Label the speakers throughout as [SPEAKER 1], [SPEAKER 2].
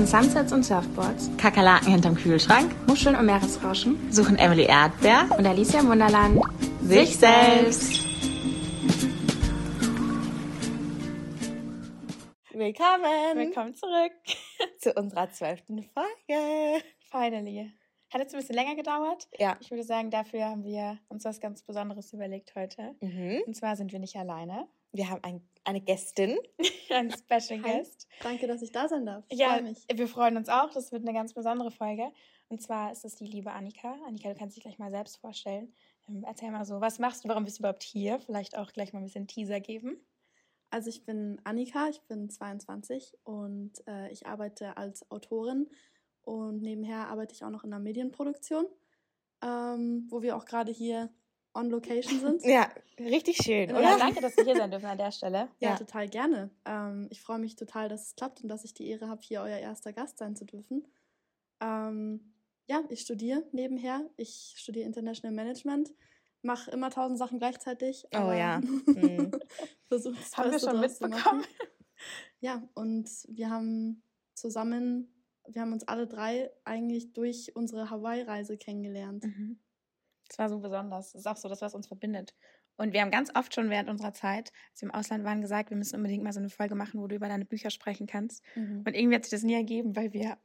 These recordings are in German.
[SPEAKER 1] Zwischen Sunsets und Surfboards,
[SPEAKER 2] Kakerlaken hinterm Kühlschrank,
[SPEAKER 1] Muscheln und Meeresrauschen
[SPEAKER 2] suchen Emily Erdbeer
[SPEAKER 1] und Alicia im Wunderland
[SPEAKER 2] sich selbst.
[SPEAKER 3] Willkommen
[SPEAKER 4] Willkommen zurück.
[SPEAKER 3] zu unserer zwölften Folge.
[SPEAKER 4] Finally. Hat jetzt ein bisschen länger gedauert.
[SPEAKER 3] Ja.
[SPEAKER 4] Ich würde sagen, dafür haben wir uns was ganz Besonderes überlegt heute.
[SPEAKER 3] Mhm.
[SPEAKER 4] Und zwar sind wir nicht alleine.
[SPEAKER 3] Wir haben ein, eine Gästin.
[SPEAKER 4] Ein Special
[SPEAKER 5] Hi.
[SPEAKER 4] Guest.
[SPEAKER 5] Danke, dass ich da sein darf. Ich
[SPEAKER 4] Ja,
[SPEAKER 5] freue mich.
[SPEAKER 4] wir freuen uns auch. Das wird eine ganz besondere Folge. Und zwar ist es die liebe Annika. Annika, du kannst dich gleich mal selbst vorstellen. Ähm, Erzähl mal so, was machst du, warum bist du überhaupt hier? Vielleicht auch gleich mal ein bisschen Teaser geben.
[SPEAKER 5] Also ich bin Annika, ich bin 22 und äh, ich arbeite als Autorin und nebenher arbeite ich auch noch in der Medienproduktion, ähm, wo wir auch gerade hier on location sind.
[SPEAKER 3] Ja, richtig schön, oder?
[SPEAKER 4] Ja, danke, dass wir hier sein dürfen an der Stelle.
[SPEAKER 5] Ja,
[SPEAKER 3] Ja.
[SPEAKER 5] total gerne. Ähm, ich freue mich total, dass es klappt und dass ich die Ehre habe, hier euer erster Gast sein zu dürfen. Ähm, ja, ich studiere nebenher. Ich studiere International Management, mache immer tausend Sachen gleichzeitig.
[SPEAKER 3] Oh ja. Mhm.
[SPEAKER 5] versuche das
[SPEAKER 4] Haben wir schon mitbekommen.
[SPEAKER 5] Ja, und wir haben zusammen, wir haben uns alle drei eigentlich durch unsere Hawaii-Reise kennengelernt.
[SPEAKER 4] Mhm. Das war so besonders. Das ist auch so das, was uns verbindet. Und wir haben ganz oft schon während unserer Zeit, als wir im Ausland waren, gesagt, wir müssen unbedingt mal so eine Folge machen, wo du über deine Bücher sprechen kannst.
[SPEAKER 5] Mhm.
[SPEAKER 4] Und irgendwie hat sich das nie ergeben, weil wir, ja,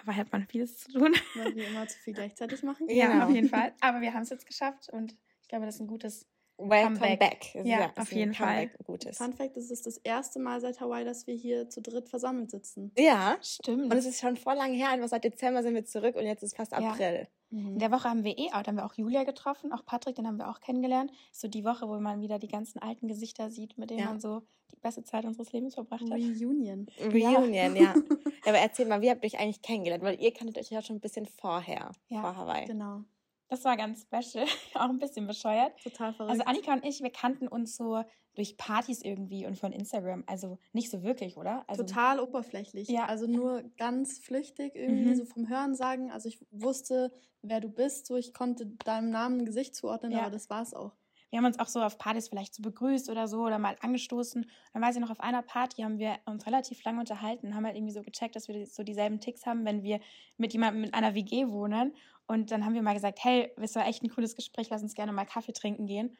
[SPEAKER 4] Hawaii hat man vieles zu tun.
[SPEAKER 5] Weil wir immer zu viel gleichzeitig machen.
[SPEAKER 4] Ja,
[SPEAKER 3] Genau.
[SPEAKER 4] auf jeden Fall. Aber wir haben es jetzt geschafft und ich glaube, das ist ein gutes.
[SPEAKER 3] Welcome
[SPEAKER 4] Comeback.
[SPEAKER 3] back.
[SPEAKER 4] Ja,
[SPEAKER 3] ist
[SPEAKER 4] auf jeden
[SPEAKER 3] ein Gutes.
[SPEAKER 5] Fun Fact, es ist das erste Mal seit Hawaii, dass wir hier zu dritt versammelt sitzen.
[SPEAKER 3] Ja,
[SPEAKER 4] Stimmt.
[SPEAKER 3] und es ist schon vor lange her, einfach seit Dezember sind wir zurück und jetzt ist fast
[SPEAKER 4] Ja.
[SPEAKER 3] April.
[SPEAKER 4] in der Woche haben wir eh auch, haben wir auch Julia getroffen, auch Patrick, den haben wir auch kennengelernt. So die Woche, wo man wieder die ganzen alten Gesichter sieht, mit denen
[SPEAKER 3] Ja.
[SPEAKER 4] man so die beste Zeit unseres Lebens verbracht hat.
[SPEAKER 5] Reunion.
[SPEAKER 3] Reunion, ja. ja. Aber erzähl mal, wie habt ihr euch eigentlich kennengelernt? Weil ihr kanntet euch ja schon ein bisschen vorher,
[SPEAKER 4] Ja,
[SPEAKER 3] vor Hawaii.
[SPEAKER 5] Genau.
[SPEAKER 4] Das war ganz special, auch ein bisschen bescheuert.
[SPEAKER 5] Total verrückt.
[SPEAKER 4] Also Annika und ich, wir kannten uns so durch Partys irgendwie und von Instagram. Also nicht so wirklich, oder? Also,
[SPEAKER 5] Total oberflächlich.
[SPEAKER 4] Ja.
[SPEAKER 5] Also nur ganz flüchtig irgendwie,
[SPEAKER 4] Mhm.
[SPEAKER 5] so vom Hören sagen. Also ich wusste, wer du bist, so ich konnte deinem Namen ein Gesicht zuordnen,
[SPEAKER 4] Ja.
[SPEAKER 5] aber das war's auch.
[SPEAKER 4] Wir haben uns auch so auf Partys vielleicht so begrüßt oder so oder mal angestoßen. Dann weiß ich noch, auf einer Party haben wir uns relativ lange unterhalten, haben halt irgendwie so gecheckt, dass wir so dieselben Ticks haben, wenn wir mit jemandem in einer WG wohnen. Und dann haben wir mal gesagt, hey, das war echt ein cooles Gespräch, lass uns gerne mal Kaffee trinken gehen.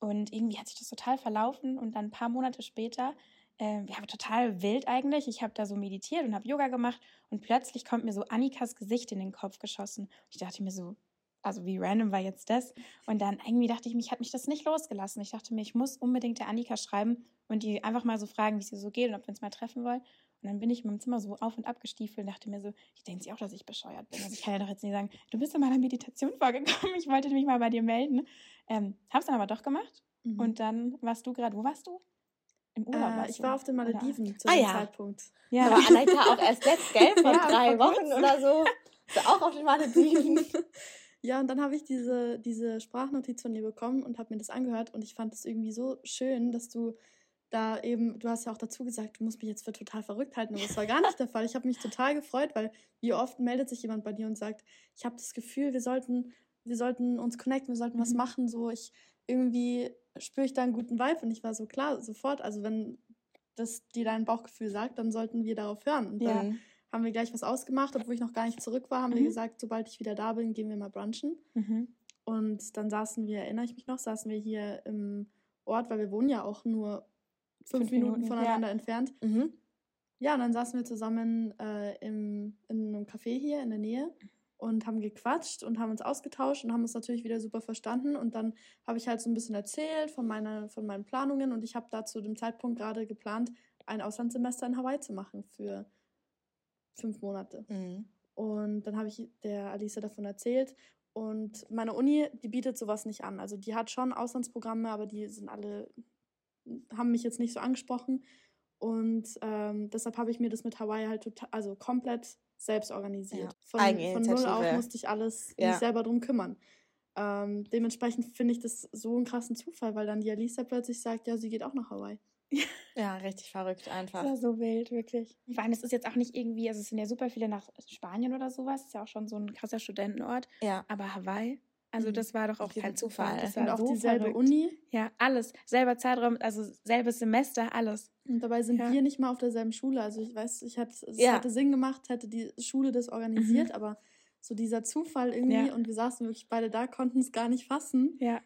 [SPEAKER 4] Und irgendwie hat sich das total verlaufen und dann ein paar Monate später, äh, ja, total wild eigentlich. Ich habe da so meditiert und habe Yoga gemacht und plötzlich kommt mir so Annikas Gesicht in den Kopf geschossen. Ich dachte mir so, also wie random war jetzt das? Und dann irgendwie dachte ich, mich hat mich das nicht losgelassen. Ich dachte mir, ich muss unbedingt der Annika schreiben und die einfach mal so fragen, wie es ihr so geht und ob wir uns mal treffen wollen. Und dann bin ich in meinem Zimmer so auf und ab gestiefelt und dachte mir so, die denkt sich auch, dass ich bescheuert bin. Also ich kann ja doch jetzt nicht sagen, du bist in meiner Meditation vorgekommen, ich wollte mich mal bei dir melden. Ähm, hab's dann aber doch gemacht.
[SPEAKER 5] Mhm.
[SPEAKER 4] Und dann warst du gerade, wo warst du? Im Urlaub
[SPEAKER 5] äh,
[SPEAKER 4] warst
[SPEAKER 5] ich war auf den
[SPEAKER 4] Oder-
[SPEAKER 5] Malediven zu
[SPEAKER 3] Ah,
[SPEAKER 5] dem
[SPEAKER 3] ja.
[SPEAKER 5] Zeitpunkt.
[SPEAKER 4] Ja.
[SPEAKER 3] Aber Annika auch erst letzt, gell? Vor
[SPEAKER 4] Ja,
[SPEAKER 3] drei
[SPEAKER 4] vor
[SPEAKER 3] Wochen oder so. Ist auch auf den Malediven.
[SPEAKER 5] Ja, und dann habe ich diese, diese Sprachnotiz von dir bekommen und habe mir das angehört und ich fand es irgendwie so schön, dass du da eben, du hast ja auch dazu gesagt, du musst mich jetzt für total verrückt halten, aber das war gar nicht der Fall. Ich habe mich total gefreut, weil wie oft meldet sich jemand bei dir und sagt, ich habe das Gefühl, wir sollten, wir sollten uns connecten, wir sollten was
[SPEAKER 4] Mhm.
[SPEAKER 5] machen, so ich irgendwie spüre ich da einen guten Vibe und ich war so klar, sofort, also wenn das dir dein Bauchgefühl sagt, dann sollten wir darauf hören. Und
[SPEAKER 4] Ja.
[SPEAKER 5] dann haben wir gleich was ausgemacht, obwohl ich noch gar nicht zurück war, haben wir
[SPEAKER 4] Mhm.
[SPEAKER 5] gesagt, sobald ich wieder da bin, gehen wir mal brunchen.
[SPEAKER 4] Mhm.
[SPEAKER 5] Und dann saßen wir, erinnere ich mich noch, saßen wir hier im Ort, weil wir wohnen ja auch nur fünf, Minuten,
[SPEAKER 4] Minuten,
[SPEAKER 5] voneinander entfernt.
[SPEAKER 3] Mhm.
[SPEAKER 5] Ja, und dann saßen wir zusammen äh, im, in einem Café hier in der Nähe und haben gequatscht und haben uns ausgetauscht und haben uns natürlich wieder super verstanden. Und dann habe ich halt so ein bisschen erzählt von, meiner, von meinen Planungen und ich habe da zu dem Zeitpunkt gerade geplant, ein Auslandssemester in Hawaii zu machen für fünf Monate.
[SPEAKER 3] Mhm.
[SPEAKER 5] Und dann habe ich der Alice davon erzählt. Und meine Uni, die bietet sowas nicht an. Also die hat schon Auslandsprogramme, aber die sind alle, haben mich jetzt nicht so angesprochen. Und ähm, deshalb habe ich mir das mit Hawaii halt total, also komplett selbst organisiert.
[SPEAKER 3] Ja,
[SPEAKER 5] Von, von null auf musste ich alles
[SPEAKER 3] Ja.
[SPEAKER 5] mich selber drum kümmern. Ähm, dementsprechend finde ich das so einen krassen Zufall, weil dann die Alice plötzlich sagt, ja, sie geht auch nach Hawaii.
[SPEAKER 3] Ja, richtig verrückt einfach.
[SPEAKER 4] Das war so wild, wirklich. Vor allem, es ist jetzt auch nicht irgendwie, also es sind ja super viele nach Spanien oder sowas, ist ja auch schon so ein krasser Studentenort.
[SPEAKER 3] Ja.
[SPEAKER 4] Aber Hawaii, Also
[SPEAKER 5] Mhm.
[SPEAKER 4] das war doch auch
[SPEAKER 3] Kein
[SPEAKER 4] Zufall. Das
[SPEAKER 5] Und
[SPEAKER 4] war
[SPEAKER 5] auch
[SPEAKER 4] so
[SPEAKER 5] dieselbe
[SPEAKER 4] verrückt.
[SPEAKER 5] Uni.
[SPEAKER 4] Ja, alles. Selber Zeitraum, also selbes Semester, alles.
[SPEAKER 5] Und dabei sind
[SPEAKER 4] Ja.
[SPEAKER 5] wir nicht mal auf derselben Schule. Also ich weiß, ich hätte, es
[SPEAKER 3] Ja.
[SPEAKER 5] hätte Sinn gemacht, hätte die Schule das organisiert, aber so dieser Zufall irgendwie
[SPEAKER 4] Ja.
[SPEAKER 5] und wir saßen wirklich beide da, konnten es gar nicht fassen.
[SPEAKER 4] Ja.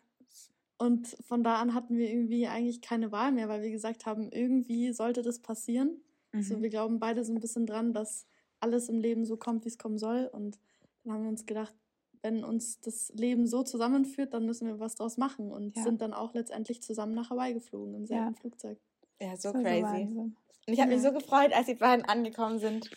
[SPEAKER 5] Und von da an hatten wir irgendwie eigentlich keine Wahl mehr, weil wir gesagt haben, irgendwie sollte das passieren.
[SPEAKER 4] Mhm.
[SPEAKER 5] wir glauben beide so ein bisschen dran, dass alles im Leben so kommt, wie es kommen soll. Und dann haben wir uns gedacht, wenn uns das Leben so zusammenführt, dann müssen wir was draus machen. Und
[SPEAKER 4] Ja.
[SPEAKER 5] sind dann auch letztendlich zusammen nach Hawaii geflogen im selben
[SPEAKER 4] Ja.
[SPEAKER 5] Flugzeug.
[SPEAKER 3] Ja, so crazy.
[SPEAKER 4] Wahnsinn.
[SPEAKER 3] Und ich habe mich
[SPEAKER 4] Ja.
[SPEAKER 3] so gefreut, als die beiden angekommen sind.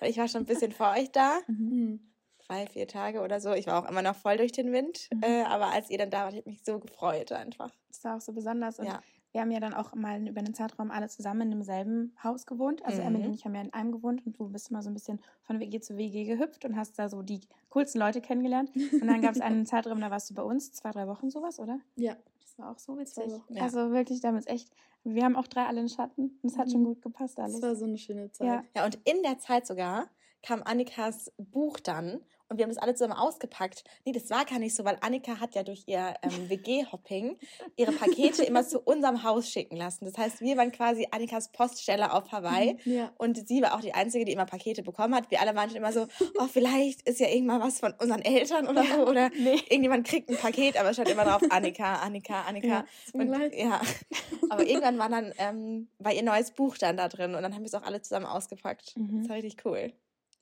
[SPEAKER 3] Ich war schon ein bisschen vor euch da.
[SPEAKER 4] Mhm.
[SPEAKER 5] Hm.
[SPEAKER 3] Drei, vier Tage oder so. Ich war auch immer noch voll durch den Wind.
[SPEAKER 4] Mhm.
[SPEAKER 3] Äh, aber als ihr dann da wart, ich habe mich so gefreut einfach.
[SPEAKER 4] Das war auch so besonders. Und
[SPEAKER 3] Ja.
[SPEAKER 4] Wir haben ja dann auch mal über einen Zeitraum alle zusammen in demselben Haus gewohnt. Also
[SPEAKER 3] Mhm.
[SPEAKER 4] Emily und ich haben ja in einem gewohnt und du bist immer so ein bisschen von WG zu WG gehüpft und hast da so die coolsten Leute kennengelernt. Und dann gab es einen Zeitraum, da warst du bei uns, zwei, drei Wochen sowas, oder?
[SPEAKER 5] Ja,
[SPEAKER 4] Das war auch so witzig.
[SPEAKER 3] Ja.
[SPEAKER 4] Also wirklich damals echt. Wir haben auch drei alle in Schatten und es hat schon
[SPEAKER 5] Mhm.
[SPEAKER 4] gut gepasst alles.
[SPEAKER 5] das war so eine schöne Zeit.
[SPEAKER 4] Ja.
[SPEAKER 3] Ja, und in der Zeit sogar kam Annikas Buch dann und wir haben das alle zusammen ausgepackt. Nee, das war gar nicht so, weil Annika hat ja durch ihr ähm, WG-Hopping ihre Pakete immer zu unserem Haus schicken lassen. Das heißt, wir waren quasi Annikas Poststelle auf Hawaii.
[SPEAKER 5] Ja.
[SPEAKER 3] Und sie war auch die Einzige, die immer Pakete bekommen hat. Wir alle waren schon immer so, oh, vielleicht ist ja irgendwann was von unseren Eltern oder so. Oder irgendjemand kriegt ein Paket, aber es stand immer drauf, Annika, Annika, Annika.
[SPEAKER 5] Ja,
[SPEAKER 3] und,
[SPEAKER 5] leid.
[SPEAKER 3] ja. Aber irgendwann war dann, ähm, war ihr neues Buch dann da drin und dann haben wir es auch alle zusammen ausgepackt.
[SPEAKER 4] Mhm.
[SPEAKER 3] Das war richtig cool.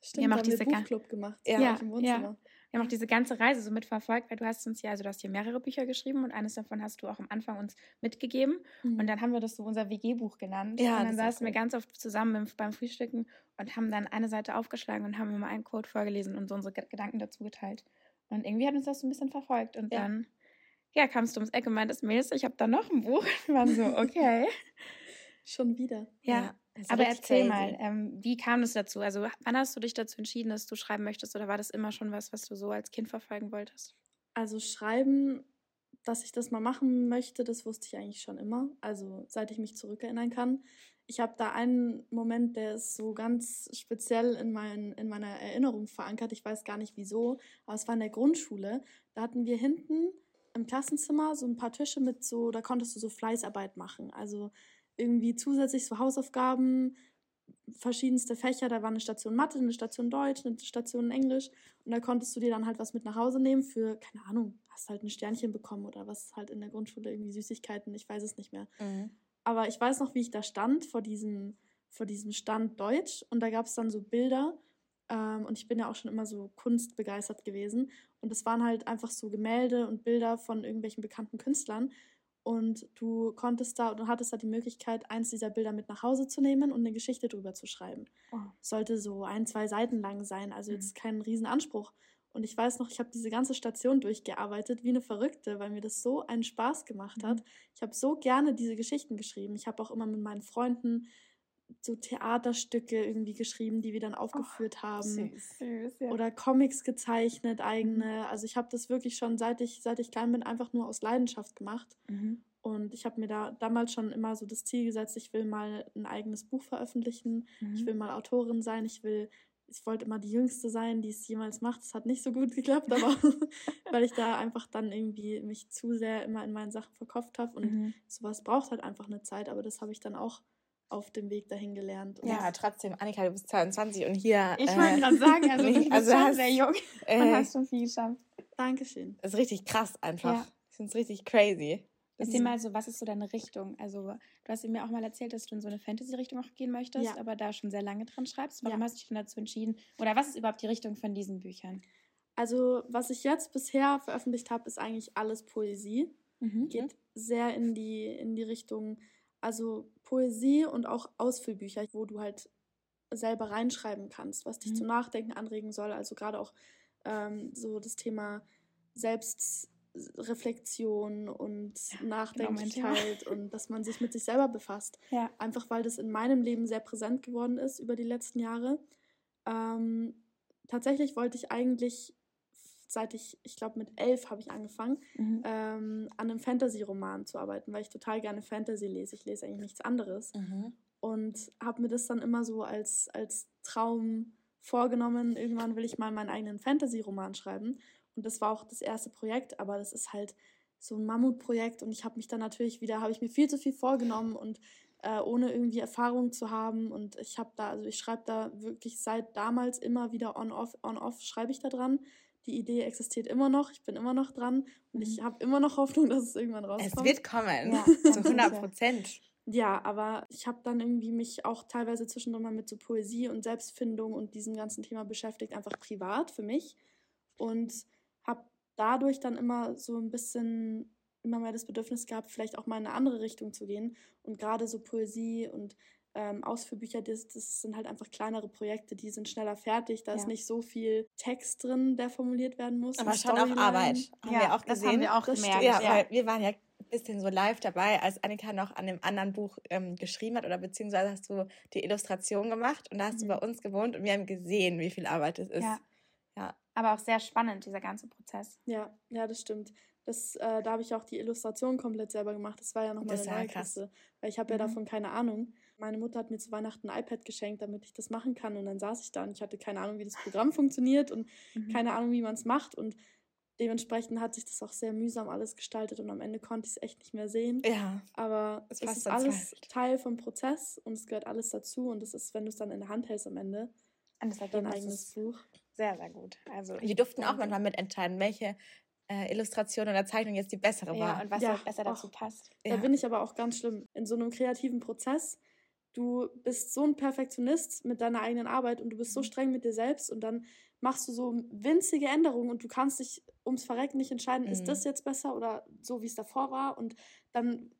[SPEAKER 5] Stimmt,
[SPEAKER 4] Wir haben auch
[SPEAKER 5] wir
[SPEAKER 4] diese
[SPEAKER 5] Buchclub gemacht.
[SPEAKER 3] Ja.
[SPEAKER 5] Ja,
[SPEAKER 4] Ja,
[SPEAKER 5] im Wohnzimmer.
[SPEAKER 4] Wir haben auch diese ganze Reise so mitverfolgt, weil du hast uns ja, also du hast hier mehrere Bücher geschrieben und eines davon hast du auch am Anfang uns mitgegeben.
[SPEAKER 5] Mhm.
[SPEAKER 4] Und dann haben wir das so unser WG-Buch genannt.
[SPEAKER 3] Ja,
[SPEAKER 4] und dann saßen wir
[SPEAKER 3] cool.
[SPEAKER 4] ganz oft zusammen beim, Frühstücken und haben dann eine Seite aufgeschlagen und haben immer einen Code vorgelesen und so unsere Ge- Gedanken dazu geteilt. Und irgendwie hat uns das so ein bisschen verfolgt. Und
[SPEAKER 3] Ja.
[SPEAKER 4] dann, ja, kamst du ums Eck und meintest, Mädels, ich habe da noch ein Buch. Wir waren so, okay.
[SPEAKER 5] Schon wieder.
[SPEAKER 4] ja.
[SPEAKER 3] war
[SPEAKER 4] Aber erzähl
[SPEAKER 3] crazy.
[SPEAKER 4] mal, ähm, wie kam es dazu? Also, wann hast du dich dazu entschieden, dass du schreiben möchtest? Oder war das immer schon was, was du so als Kind verfolgen wolltest?
[SPEAKER 5] Also schreiben, dass ich das mal machen möchte, das wusste ich eigentlich schon immer. Also seit ich mich zurückerinnern kann. Ich habe da einen Moment, der ist so ganz speziell in, mein, in meiner Erinnerung verankert. Ich weiß gar nicht wieso, aber es war in der Grundschule. Da hatten wir hinten im Klassenzimmer so ein paar Tische mit so, da konntest du so Fleißarbeit machen. Also irgendwie zusätzlich so Hausaufgaben, verschiedenste Fächer. Da war eine Station Mathe, eine Station Deutsch, eine Station Englisch. Und da konntest du dir dann halt was mit nach Hause nehmen für, keine Ahnung, hast halt ein Sternchen bekommen oder was halt in der Grundschule irgendwie Süßigkeiten, ich weiß es nicht mehr.
[SPEAKER 3] Mhm.
[SPEAKER 5] Aber ich weiß noch, wie ich da stand vor diesem, vor diesem Stand Deutsch und da gab es dann so Bilder ähm, und ich bin ja auch schon immer so kunstbegeistert gewesen und es waren halt einfach so Gemälde und Bilder von irgendwelchen bekannten Künstlern und du konntest da, du hattest da die Möglichkeit, eins dieser Bilder mit nach Hause zu nehmen und eine Geschichte drüber zu schreiben.
[SPEAKER 4] Oh.
[SPEAKER 5] Sollte so ein, zwei Seiten lang sein, also
[SPEAKER 4] Mhm.
[SPEAKER 5] jetzt kein Riesenanspruch. Und ich weiß noch, ich habe diese ganze Station durchgearbeitet wie eine Verrückte, weil mir das so einen Spaß gemacht hat. Ich habe so gerne diese Geschichten geschrieben. Ich habe auch immer mit meinen Freunden so Theaterstücke irgendwie geschrieben, die wir dann aufgeführt haben.
[SPEAKER 4] Süß, ja.
[SPEAKER 5] Oder Comics gezeichnet, eigene. Also ich habe das wirklich schon, seit ich, seit ich klein bin, einfach nur aus Leidenschaft gemacht.
[SPEAKER 4] Mhm.
[SPEAKER 5] Und ich habe mir da damals schon immer so das Ziel gesetzt, ich will mal ein eigenes Buch veröffentlichen. Ich
[SPEAKER 4] Mhm.
[SPEAKER 5] will mal Autorin sein. Ich will, ich wollte immer die Jüngste sein, die es jemals macht. Das hat nicht so gut geklappt, aber weil ich da einfach dann irgendwie mich zu sehr immer in meinen Sachen verkauft habe. Und
[SPEAKER 4] Mhm.
[SPEAKER 5] sowas braucht halt einfach eine Zeit, aber das habe ich dann auch auf dem Weg dahin gelernt. Und
[SPEAKER 3] Ja, trotzdem, Annika, du bist 22 und hier.
[SPEAKER 4] Ich
[SPEAKER 3] äh,
[SPEAKER 4] wollte gerade sagen, also du bist
[SPEAKER 3] also
[SPEAKER 4] schon
[SPEAKER 3] hast-
[SPEAKER 4] sehr jung und
[SPEAKER 3] äh,
[SPEAKER 4] hast schon viel geschafft.
[SPEAKER 5] Dankeschön.
[SPEAKER 3] Das ist richtig krass einfach.
[SPEAKER 4] Ja.
[SPEAKER 3] Ich finde es richtig crazy.
[SPEAKER 4] Erzähl mal so, was ist so deine Richtung? Also, du hast mir auch mal erzählt, dass du in so eine Fantasy-Richtung auch gehen möchtest,
[SPEAKER 5] Ja.
[SPEAKER 4] aber da schon sehr lange dran schreibst. Warum
[SPEAKER 5] Ja.
[SPEAKER 4] hast du dich denn dazu entschieden? Oder was ist überhaupt die Richtung von diesen Büchern?
[SPEAKER 5] Also, was ich jetzt bisher veröffentlicht habe, ist eigentlich alles Poesie.
[SPEAKER 4] Mhm.
[SPEAKER 5] Geht sehr in die, in die Richtung, also Poesie und auch Ausfüllbücher, wo du halt selber reinschreiben kannst, was dich
[SPEAKER 4] Mhm.
[SPEAKER 5] zum Nachdenken anregen soll. Also gerade auch ähm, so das Thema Selbstreflexion und
[SPEAKER 4] genau mein
[SPEAKER 5] Nachdenklichkeit und dass man sich mit sich selber befasst.
[SPEAKER 4] Ja.
[SPEAKER 5] Einfach weil das in meinem Leben sehr präsent geworden ist über die letzten Jahre. Ähm, tatsächlich wollte ich eigentlich, seit ich, ich glaube mit elf habe ich angefangen,
[SPEAKER 4] Mhm.
[SPEAKER 5] ähm, an einem Fantasy-Roman zu arbeiten, weil ich total gerne Fantasy lese. Ich lese eigentlich nichts anderes.
[SPEAKER 3] Mhm.
[SPEAKER 5] Und habe mir das dann immer so als, als Traum vorgenommen. Irgendwann will ich mal meinen eigenen Fantasy-Roman schreiben. Und das war auch das erste Projekt, aber das ist halt so ein Mammutprojekt und ich habe mich dann natürlich wieder, habe ich mir viel zu viel vorgenommen und äh, ohne irgendwie Erfahrung zu haben und ich habe da, also ich schreibe da wirklich seit damals immer wieder on-off, on-off schreibe ich da dran. Die Idee existiert immer noch, ich bin immer noch dran und ich habe immer noch Hoffnung, dass es irgendwann rauskommt.
[SPEAKER 3] Es wird kommen,
[SPEAKER 4] Ja,
[SPEAKER 3] zu
[SPEAKER 4] ganz
[SPEAKER 3] 100
[SPEAKER 4] sicher.
[SPEAKER 3] Prozent.
[SPEAKER 5] Ja, aber ich habe dann irgendwie mich auch teilweise zwischendrin mal mit so Poesie und Selbstfindung und diesem ganzen Thema beschäftigt, einfach privat für mich. Und habe dadurch dann immer so ein bisschen immer mehr das Bedürfnis gehabt, vielleicht auch mal in eine andere Richtung zu gehen. Und gerade so Poesie und ähm, Ausführbücher, das, das sind halt einfach kleinere Projekte, die sind schneller fertig. Da ist
[SPEAKER 4] Ja.
[SPEAKER 5] nicht so viel Text drin, der formuliert werden muss.
[SPEAKER 3] Aber schon auch. Arbeit. Haben
[SPEAKER 4] Ja,
[SPEAKER 3] wir auch
[SPEAKER 4] das
[SPEAKER 3] gesehen.
[SPEAKER 4] haben wir auch
[SPEAKER 5] Das
[SPEAKER 4] gemerkt.
[SPEAKER 3] Ja,
[SPEAKER 4] ja.
[SPEAKER 3] weil wir waren ja ein bisschen so live dabei, als Annika noch an dem anderen Buch ähm, geschrieben hat oder beziehungsweise hast du die Illustration gemacht und da hast du
[SPEAKER 5] Mhm.
[SPEAKER 3] bei uns gewohnt und wir haben gesehen, wie viel Arbeit es ist.
[SPEAKER 4] Ja.
[SPEAKER 3] Ja.
[SPEAKER 4] Aber auch sehr spannend, dieser ganze Prozess.
[SPEAKER 5] Ja, ja, das stimmt. Das, äh, da habe ich auch die Illustration komplett selber gemacht. Das war ja nochmal
[SPEAKER 3] Das
[SPEAKER 5] eine neue. Kiste, weil ich habe ja
[SPEAKER 4] Mhm.
[SPEAKER 5] davon keine Ahnung. Meine Mutter hat mir zu Weihnachten ein iPad geschenkt, damit ich das machen kann. Und dann saß ich da und ich hatte keine Ahnung, wie das Programm funktioniert und
[SPEAKER 4] Mhm.
[SPEAKER 5] keine Ahnung, wie man es macht. Und dementsprechend hat sich das auch sehr mühsam alles gestaltet und am Ende konnte ich es echt nicht mehr sehen.
[SPEAKER 3] Ja.
[SPEAKER 5] Aber
[SPEAKER 3] Es
[SPEAKER 5] es ist alles
[SPEAKER 3] verzweifelt.
[SPEAKER 5] Teil vom Prozess und es gehört alles dazu. Und das ist, wenn du es dann in der Hand hältst am Ende,
[SPEAKER 4] Und das
[SPEAKER 5] dein eigenes Buch.
[SPEAKER 4] sehr, sehr gut. Also
[SPEAKER 3] Wir durften auch manchmal mitentscheiden, welche äh, Illustration oder Zeichnung jetzt die bessere
[SPEAKER 4] Ja,
[SPEAKER 3] war.
[SPEAKER 4] und was
[SPEAKER 5] Ja,
[SPEAKER 4] halt besser dazu
[SPEAKER 5] auch.
[SPEAKER 4] passt.
[SPEAKER 5] Da
[SPEAKER 3] Ja.
[SPEAKER 5] bin ich aber auch ganz schlimm. In so einem kreativen Prozess, du bist so ein Perfektionist mit deiner eigenen Arbeit und du bist so
[SPEAKER 4] Mhm.
[SPEAKER 5] streng mit dir selbst und dann machst du so winzige Änderungen und du kannst dich ums Verrecken nicht entscheiden, ist
[SPEAKER 3] Mhm.
[SPEAKER 5] das jetzt besser oder so, wie es davor war. Und dann,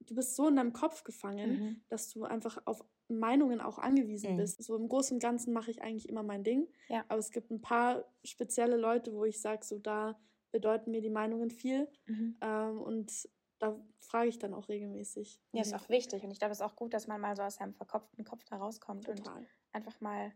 [SPEAKER 5] du bist so in deinem Kopf gefangen,
[SPEAKER 4] Mhm.
[SPEAKER 5] dass du einfach auf Meinungen auch angewiesen
[SPEAKER 3] Mhm.
[SPEAKER 5] bist. So im Großen und Ganzen mache ich eigentlich immer mein Ding.
[SPEAKER 4] Ja.
[SPEAKER 5] Aber es gibt ein paar spezielle Leute, wo ich sage, so da bedeuten mir die Meinungen viel.
[SPEAKER 4] Mhm.
[SPEAKER 5] Ähm, und da frage ich dann auch regelmäßig.
[SPEAKER 4] Ja, ist auch wichtig. Und ich glaube, es ist auch gut, dass man mal so aus seinem verkopften Kopf da rauskommt und
[SPEAKER 5] Total.
[SPEAKER 4] einfach mal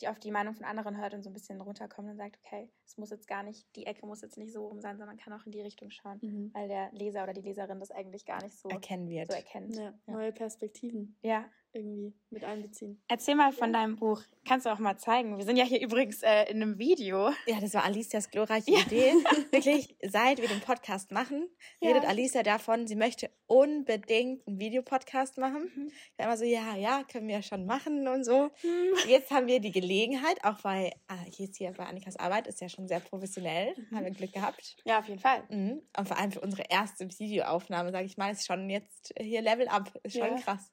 [SPEAKER 4] die auf die Meinung von anderen hört und so ein bisschen runterkommt und sagt, okay, es muss jetzt gar nicht, die Ecke muss jetzt nicht so rum sein, sondern man kann auch in die Richtung schauen,
[SPEAKER 5] Mhm.
[SPEAKER 4] weil der Leser oder die Leserin das eigentlich gar nicht so,
[SPEAKER 3] erkennen wird.
[SPEAKER 4] so erkennt.
[SPEAKER 5] Ja,
[SPEAKER 4] Ja.
[SPEAKER 5] neue Perspektiven
[SPEAKER 4] ja.
[SPEAKER 5] Irgendwie mit einbeziehen.
[SPEAKER 4] Erzähl mal von deinem Buch. Kannst du auch mal zeigen. Wir sind ja hier übrigens äh, in einem Video.
[SPEAKER 3] Ja, das war Alicias glorreiche
[SPEAKER 4] Ja.
[SPEAKER 3] Idee. Wirklich, seit wir den Podcast machen,
[SPEAKER 4] Ja.
[SPEAKER 3] redet Alicia davon, sie möchte unbedingt einen Videopodcast machen.
[SPEAKER 4] Mhm.
[SPEAKER 3] Ich war immer so, ja, ja, können wir schon machen und so. Jetzt haben wir die Gelegenheit, auch weil ah, jetzt hier bei Annikas Arbeit ist ja schon sehr professionell, haben wir Glück gehabt.
[SPEAKER 4] Ja, auf jeden Fall.
[SPEAKER 3] Mhm. Und vor allem für unsere erste Videoaufnahme, sage ich mal, ist schon jetzt hier Level up. Ist schon
[SPEAKER 4] Ja.
[SPEAKER 3] krass.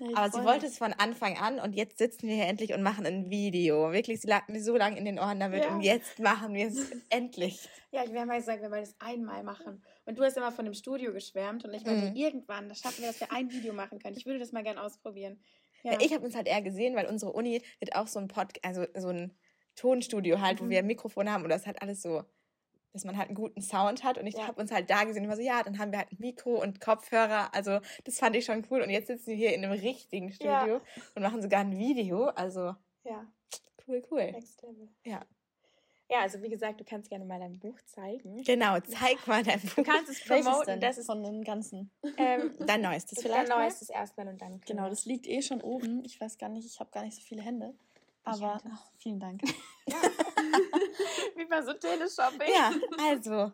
[SPEAKER 5] Ich
[SPEAKER 3] Aber sie wollte es von Anfang an und jetzt sitzen wir hier endlich und machen ein Video. Wirklich, sie lag mir so lange in den Ohren damit
[SPEAKER 4] Ja.
[SPEAKER 3] und jetzt machen wir es endlich.
[SPEAKER 4] Ja, ich werde mal sagen, wir wollen das einmal machen. Und du hast immer von dem Studio geschwärmt und ich meinte,
[SPEAKER 3] Mhm.
[SPEAKER 4] irgendwann, das schaffen wir, dass wir ein Video machen können. Ich würde das mal gerne ausprobieren. Ja,
[SPEAKER 3] Ja. Ich habe uns halt eher gesehen, weil unsere Uni wird auch so ein Pod, also so ein Tonstudio halt, wo
[SPEAKER 4] Mhm.
[SPEAKER 3] wir ein Mikrofon haben und das halt alles so, dass man halt einen guten Sound hat. Und ich
[SPEAKER 4] Ja.
[SPEAKER 3] habe uns halt da gesehen und war so, ja, dann haben wir halt ein Mikro und Kopfhörer. Also das fand ich schon cool. Und jetzt sitzen wir hier in einem richtigen
[SPEAKER 4] Ja.
[SPEAKER 3] Studio und machen sogar ein Video. Also
[SPEAKER 4] ja,
[SPEAKER 3] cool, cool.
[SPEAKER 4] next level.
[SPEAKER 3] Ja.
[SPEAKER 4] Ja, also wie gesagt, du kannst gerne mal dein Buch zeigen.
[SPEAKER 3] Genau, zeig mal dein
[SPEAKER 4] Du
[SPEAKER 3] Buch.
[SPEAKER 4] kannst es promoten. Das ist
[SPEAKER 5] von den ganzen?
[SPEAKER 4] ähm,
[SPEAKER 3] Dein neuestes vielleicht
[SPEAKER 4] dein neuestes erstmal und dann
[SPEAKER 5] Genau, das liegt eh schon oben. Ich weiß gar nicht, ich habe gar nicht so viele Hände. Aber ach, vielen Dank.
[SPEAKER 4] wie bei so Teleshopping.
[SPEAKER 3] Ja, also.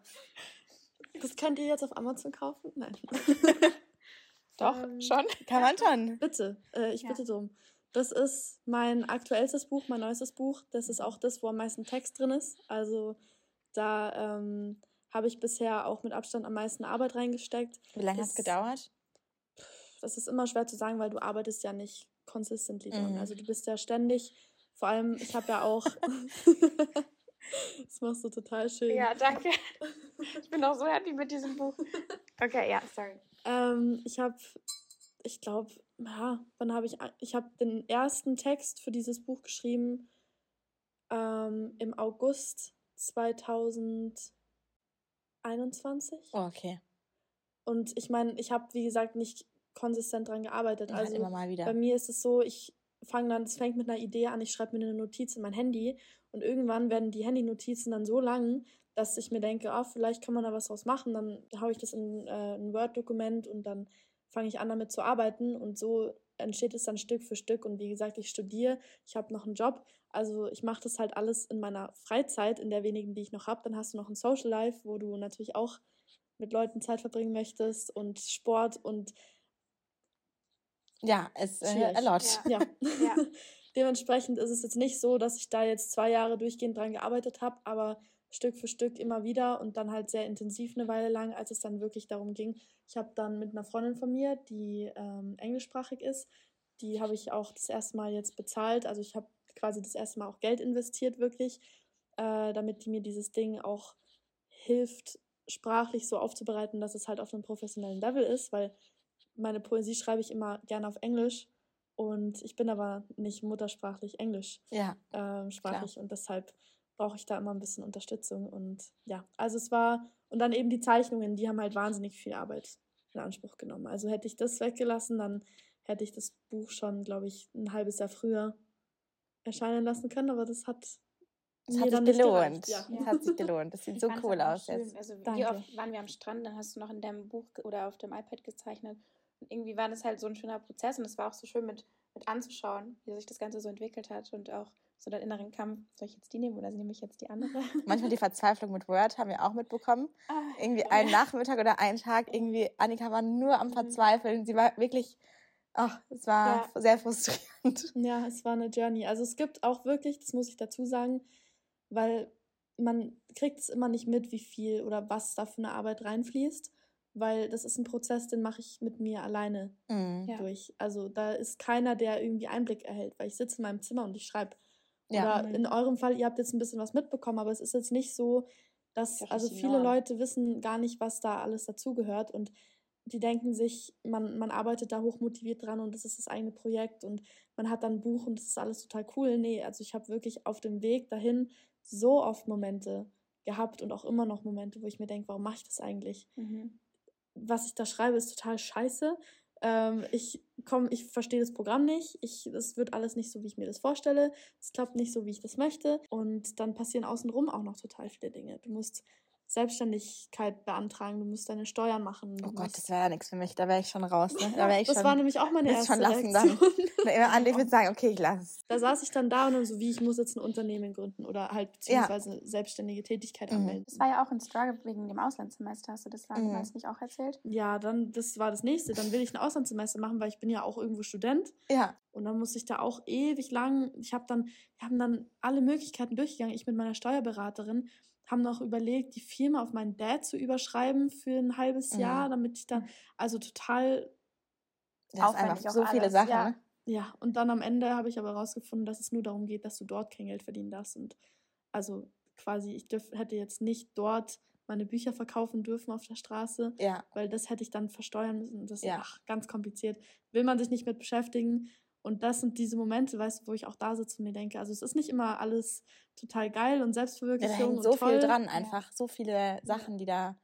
[SPEAKER 5] Das könnt ihr jetzt auf Amazon kaufen? Nein.
[SPEAKER 3] Doch,
[SPEAKER 5] Ähm,
[SPEAKER 3] schon. Kann man schon.
[SPEAKER 5] Bitte, äh, ich
[SPEAKER 4] Ja.
[SPEAKER 5] bitte drum. Das ist mein aktuellstes Buch, mein neuestes Buch. Das ist auch das, wo am meisten Text drin ist. Also da ähm, habe ich bisher auch mit Abstand am meisten Arbeit reingesteckt.
[SPEAKER 3] Wie lange hat es gedauert?
[SPEAKER 5] Das ist immer schwer zu sagen, weil du arbeitest ja nicht consistently dran.
[SPEAKER 3] Mhm.
[SPEAKER 5] Also du bist ja ständig, vor allem, ich habe ja auch. das machst du total schön.
[SPEAKER 4] Ja, danke. Ich bin auch so happy mit diesem Buch. Okay, ja, sorry.
[SPEAKER 5] Ähm, ich habe, ich glaube, ja, wann habe ich, ich habe den ersten Text für dieses Buch geschrieben ähm, im August 2021.
[SPEAKER 3] Oh, okay.
[SPEAKER 5] Und ich meine, ich habe, wie gesagt, nicht konsistent dran gearbeitet.
[SPEAKER 3] Also
[SPEAKER 5] Also
[SPEAKER 3] immer mal wieder.
[SPEAKER 5] bei mir ist es so, ich fange dann, es fängt mit einer Idee an, ich schreibe mir eine Notiz in mein Handy und irgendwann werden die Handynotizen dann so lang, dass ich mir denke, ah, vielleicht kann man da was draus machen. Dann haue ich das in äh, ein Word-Dokument und dann fange ich an, damit zu arbeiten und so entsteht es dann Stück für Stück. Und wie gesagt, ich studiere, ich habe noch einen Job, Also ich mache das halt alles in meiner Freizeit, in der wenigen, die ich noch habe. Dann hast du noch ein Social Life, wo du natürlich auch mit Leuten Zeit verbringen möchtest und Sport und
[SPEAKER 3] Ja, es äh, a lot.
[SPEAKER 5] ja.
[SPEAKER 4] Ja.
[SPEAKER 5] Dementsprechend ist es jetzt nicht so, dass ich da jetzt zwei Jahre durchgehend dran gearbeitet habe, aber Stück für Stück immer wieder und dann halt sehr intensiv eine Weile lang, als es dann wirklich darum ging. Ich habe dann mit einer Freundin von mir, die ähm, englischsprachig ist, die habe ich auch das erste Mal jetzt bezahlt. Also ich habe quasi das erste Mal auch Geld investiert, wirklich, äh, damit die mir dieses Ding auch hilft, sprachlich so aufzubereiten, dass es halt auf einem professionellen Level ist, weil meine Poesie schreibe ich immer gerne auf Englisch und ich bin aber nicht muttersprachlich Englisch
[SPEAKER 3] Ja,
[SPEAKER 5] ähm, sprachlich und deshalb brauche ich da immer ein bisschen Unterstützung und ja, also es war und dann eben die Zeichnungen, die haben halt wahnsinnig viel Arbeit in Anspruch genommen. Also hätte ich das weggelassen, dann hätte ich das Buch schon, glaube ich, ein halbes Jahr früher erscheinen lassen können, aber das hat
[SPEAKER 3] es
[SPEAKER 5] mir
[SPEAKER 3] hat sich gelohnt.
[SPEAKER 5] Ja.
[SPEAKER 3] Es hat sich gelohnt. Das sieht so
[SPEAKER 4] Ich
[SPEAKER 3] cool aus
[SPEAKER 4] schön.
[SPEAKER 3] jetzt.
[SPEAKER 4] Also wie oft waren wir am Strand, dann hast du noch in deinem Buch oder auf dem iPad gezeichnet. Irgendwie war das halt so ein schöner Prozess und es war auch so schön mit, mit anzuschauen, wie sich das Ganze so entwickelt hat und auch so den inneren Kampf. Soll ich jetzt die nehmen oder nehme ich jetzt die andere?
[SPEAKER 3] Manchmal die Verzweiflung mit Word haben wir auch mitbekommen.
[SPEAKER 4] Ah,
[SPEAKER 3] Irgendwie
[SPEAKER 4] ja.
[SPEAKER 3] einen Nachmittag oder einen Tag, irgendwie, Annika war nur am
[SPEAKER 4] Mhm.
[SPEAKER 3] Verzweifeln. Sie war wirklich, ach, es war
[SPEAKER 4] Ja.
[SPEAKER 3] sehr frustrierend.
[SPEAKER 5] Ja, es war eine Journey. Also es gibt auch wirklich, das muss ich dazu sagen, weil man kriegt es immer nicht mit, wie viel oder was da für eine Arbeit reinfließt, weil das ist ein Prozess, den mache ich mit mir alleine
[SPEAKER 3] Mhm.
[SPEAKER 5] Durch. Also da ist keiner, der irgendwie Einblick erhält, weil ich sitze in meinem Zimmer und ich schreibe.
[SPEAKER 3] Ja.
[SPEAKER 5] Oder in eurem Fall, ihr habt jetzt ein bisschen was mitbekommen, aber es ist jetzt nicht so, dass,
[SPEAKER 4] ja
[SPEAKER 5] also viele
[SPEAKER 4] enorm.
[SPEAKER 5] Leute wissen gar nicht, was da alles dazugehört und die denken sich, man, man arbeitet da hochmotiviert dran und das ist das eigene Projekt und man hat dann ein Buch und das ist alles total cool. Nee, also ich habe wirklich auf dem Weg dahin so oft Momente gehabt und auch immer noch Momente, wo ich mir denke, warum mache ich das eigentlich?
[SPEAKER 4] Mhm.
[SPEAKER 5] Was ich da schreibe, ist total scheiße. Ähm, ich komm, ich verstehe das Programm nicht. Ich, es wird alles nicht so, wie ich mir das vorstelle. Es klappt nicht so, wie ich das möchte. Und dann passieren außenrum auch noch total viele Dinge. Du musst Selbstständigkeit beantragen, du musst deine Steuern machen.
[SPEAKER 3] Oh Gott, das wäre ja nichts für mich. Da wäre ich schon raus. Ne? Da ich
[SPEAKER 5] das
[SPEAKER 3] schon,
[SPEAKER 5] war nämlich auch meine erste
[SPEAKER 3] schon lassen dann.
[SPEAKER 5] Reaktion.
[SPEAKER 3] An, ich würde sagen, okay, ich lasse es.
[SPEAKER 5] Da saß ich dann da und dann so, wie ich muss jetzt ein Unternehmen gründen oder halt beziehungsweise selbstständige Tätigkeit
[SPEAKER 3] Mhm.
[SPEAKER 5] anmelden.
[SPEAKER 4] Das war ja auch ein Struggle wegen dem Auslandssemester. Hast du das
[SPEAKER 3] Mhm.
[SPEAKER 4] damals nicht auch erzählt?
[SPEAKER 5] Ja, dann, das war das nächste. Dann will ich ein Auslandssemester machen, weil ich bin ja auch irgendwo Student.
[SPEAKER 3] Ja,
[SPEAKER 5] Und dann musste ich da auch ewig lang, ich habe dann, wir haben dann alle Möglichkeiten durchgegangen. Ich mit meiner Steuerberaterin haben noch überlegt, die Firma auf meinen Dad zu überschreiben für ein halbes
[SPEAKER 3] Mhm.
[SPEAKER 5] Jahr, damit ich dann, also total,
[SPEAKER 3] das ist einfach so viele
[SPEAKER 4] alles,
[SPEAKER 3] Sachen.
[SPEAKER 4] ja.
[SPEAKER 3] Ne?
[SPEAKER 5] ja. Und dann am Ende habe ich aber herausgefunden, dass es nur darum geht, dass du dort kein Geld verdienen darfst. Und also quasi, ich dürf, hätte jetzt nicht dort meine Bücher verkaufen dürfen auf der Straße,
[SPEAKER 3] Ja,
[SPEAKER 5] weil das hätte ich dann versteuern müssen. Das ist
[SPEAKER 3] Ja.
[SPEAKER 5] ach, ganz kompliziert. Will man sich nicht mit beschäftigen. Und das sind diese Momente, weißt du, wo ich auch da sitze und mir denke, also es ist nicht immer alles total geil und
[SPEAKER 3] ja da
[SPEAKER 5] Selbstverwirklichung
[SPEAKER 3] hängt
[SPEAKER 5] und
[SPEAKER 3] so
[SPEAKER 5] toll.
[SPEAKER 3] viel dran einfach. So viele Sachen, die da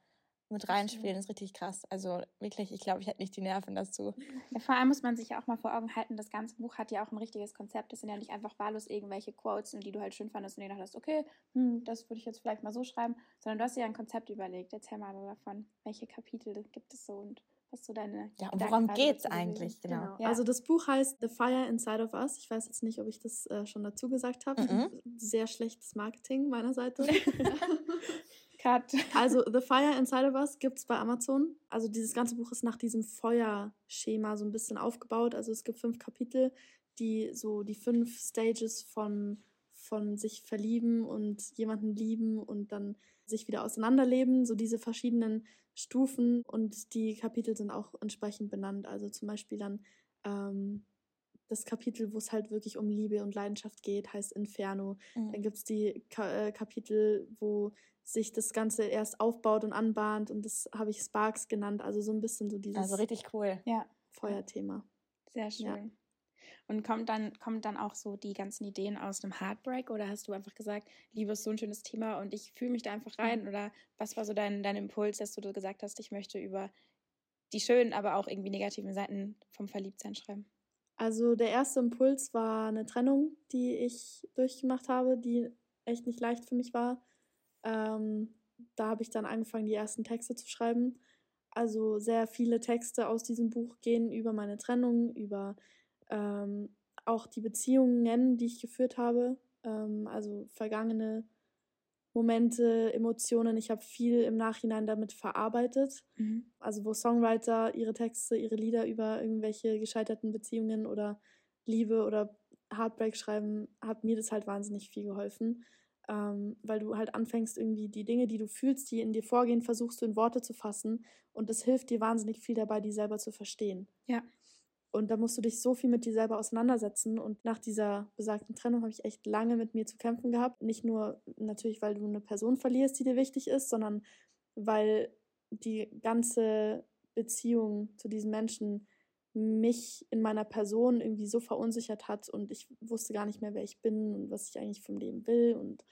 [SPEAKER 3] mit reinspielen, ist richtig krass. Also wirklich, ich glaube, ich hätte nicht die Nerven dazu.
[SPEAKER 4] Ja, vor allem muss man sich ja auch mal vor Augen halten, das ganze Buch hat ja auch ein richtiges Konzept. Das sind ja nicht einfach wahllos irgendwelche Quotes, die du halt schön fandest und dir dachtest, okay, hm, das würde ich jetzt vielleicht mal so schreiben, sondern du hast dir ja ein Konzept überlegt. Erzähl mal davon, welche Kapitel gibt es so und was so deine.
[SPEAKER 3] Ja, und worum geht's eigentlich?
[SPEAKER 4] sind.
[SPEAKER 3] Genau.
[SPEAKER 4] Ja.
[SPEAKER 5] Also das Buch heißt The Fire Inside of Us. Ich weiß jetzt nicht, ob ich das äh, schon dazu gesagt habe.
[SPEAKER 3] Mhm.
[SPEAKER 5] Sehr schlechtes Marketing meiner Seite.
[SPEAKER 4] Cut.
[SPEAKER 5] Also The Fire Inside of Us gibt es bei Amazon. Also dieses ganze Buch ist nach diesem Feuerschema so ein bisschen aufgebaut. Also es gibt fünf Kapitel, die so die fünf Stages von, von sich verlieben und jemanden lieben und dann sich wieder auseinanderleben. So diese verschiedenen Stufen und die Kapitel sind auch entsprechend benannt. Also zum Beispiel dann ähm, das Kapitel, wo es halt wirklich um Liebe und Leidenschaft geht, heißt Inferno.
[SPEAKER 3] Mhm.
[SPEAKER 5] Dann gibt es die Ka äh, Kapitel, wo sich das Ganze erst aufbaut und anbahnt und das habe ich Sparks genannt, also so ein bisschen so dieses
[SPEAKER 3] Also richtig cool.
[SPEAKER 4] Ja,
[SPEAKER 5] Feuerthema.
[SPEAKER 4] sehr schön.
[SPEAKER 5] Ja.
[SPEAKER 4] Und kommt dann, kommt dann auch so die ganzen Ideen aus einem Heartbreak oder hast du einfach gesagt, Liebe ist so ein schönes Thema und ich fühle mich da einfach rein? Oder was war so dein, dein Impuls, dass du gesagt hast, ich möchte über die schönen, aber auch irgendwie negativen Seiten vom Verliebtsein schreiben?
[SPEAKER 5] Also der erste Impuls war eine Trennung, die ich durchgemacht habe, die echt nicht leicht für mich war. Ähm, da habe ich dann angefangen, die ersten Texte zu schreiben. Also sehr viele Texte aus diesem Buch gehen über meine Trennung, über ähm, auch die Beziehungen, die ich geführt habe. ähm, also vergangene Momente, Emotionen. Ich habe viel im Nachhinein damit verarbeitet.
[SPEAKER 4] Mhm.
[SPEAKER 5] Also wo Songwriter ihre Texte, ihre Lieder über irgendwelche gescheiterten Beziehungen oder Liebe oder Heartbreak schreiben, hat mir das halt wahnsinnig viel geholfen. Ähm, weil du halt anfängst, irgendwie die Dinge, die du fühlst, die in dir vorgehen, versuchst du in Worte zu fassen. Und das hilft dir wahnsinnig viel dabei, die selber zu verstehen.
[SPEAKER 4] Ja.
[SPEAKER 5] Und da musst du dich so viel mit dir selber auseinandersetzen. Und nach dieser besagten Trennung habe ich echt lange mit mir zu kämpfen gehabt. Nicht nur natürlich, weil du eine Person verlierst, die dir wichtig ist, sondern weil die ganze Beziehung zu diesen Menschen mich in meiner Person irgendwie so verunsichert hat und ich wusste gar nicht mehr, wer ich bin und was ich eigentlich vom Leben will. Und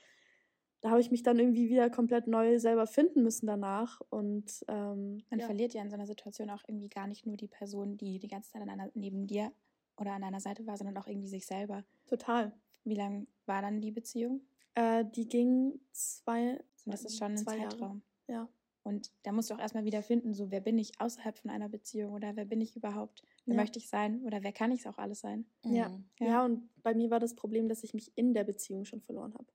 [SPEAKER 5] da habe ich mich dann irgendwie wieder komplett neu selber finden müssen danach. Und ähm,
[SPEAKER 4] Man
[SPEAKER 5] ja.
[SPEAKER 4] verliert ja in so einer Situation auch irgendwie gar nicht nur die Person, die die ganze Zeit an einer, neben dir oder an deiner Seite war, sondern auch irgendwie sich selber.
[SPEAKER 5] total.
[SPEAKER 4] Wie lang war dann die Beziehung?
[SPEAKER 5] Äh, die ging zwei.
[SPEAKER 4] Und das ist schon ein
[SPEAKER 5] zwei Jahre.
[SPEAKER 4] Zeitraum.
[SPEAKER 5] Ja.
[SPEAKER 4] Und da musst du auch erstmal wieder finden, so wer bin ich außerhalb von einer Beziehung oder wer bin ich überhaupt? Wer
[SPEAKER 5] Ja.
[SPEAKER 4] möchte ich sein oder wer kann ich es auch alles sein?
[SPEAKER 5] Ja.
[SPEAKER 3] Mhm.
[SPEAKER 5] ja.
[SPEAKER 4] Ja.
[SPEAKER 5] und bei mir war das Problem, dass ich mich in der Beziehung schon verloren habe.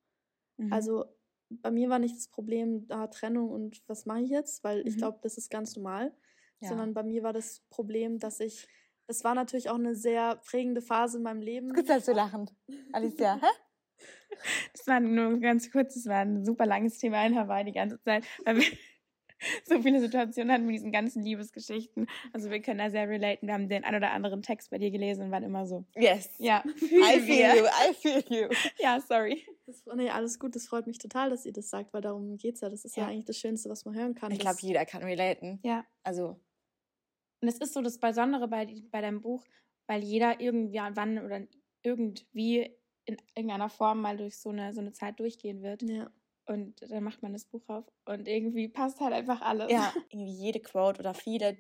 [SPEAKER 4] Mhm.
[SPEAKER 5] Also bei mir war nicht das Problem, da Trennung und was mache ich jetzt, weil ich
[SPEAKER 4] Mhm.
[SPEAKER 5] glaube, das ist ganz normal,
[SPEAKER 3] Ja.
[SPEAKER 5] sondern bei mir war das Problem, dass ich, das war natürlich auch eine sehr prägende Phase in meinem Leben.
[SPEAKER 3] Du halt so lachend. Alicia, hä?
[SPEAKER 4] Das war nur ganz kurz, das war ein super langes Thema in Hawaii die ganze Zeit, weil wir so viele Situationen hatten mit diesen ganzen Liebesgeschichten. Also wir können da sehr relaten. Wir haben den ein oder anderen Text bei dir gelesen und waren immer so,
[SPEAKER 3] Yes.
[SPEAKER 4] ja,
[SPEAKER 3] I feel you, I feel you.
[SPEAKER 4] Ja, sorry.
[SPEAKER 5] Das, nee, alles gut, das freut mich total, dass ihr das sagt, weil darum geht's ja. Das ist ja,
[SPEAKER 4] Ja.
[SPEAKER 5] eigentlich das Schönste, was man hören kann.
[SPEAKER 3] Ich glaube, jeder kann relaten.
[SPEAKER 4] Ja.
[SPEAKER 3] Also,
[SPEAKER 4] Und es ist so das Besondere bei, bei deinem Buch, weil jeder irgendwie wann oder irgendwie in irgendeiner Form mal durch so eine, so eine Zeit durchgehen wird.
[SPEAKER 5] Ja.
[SPEAKER 4] Und dann macht man das Buch auf und irgendwie passt halt einfach alles.
[SPEAKER 3] ja, irgendwie jede Quote oder viele,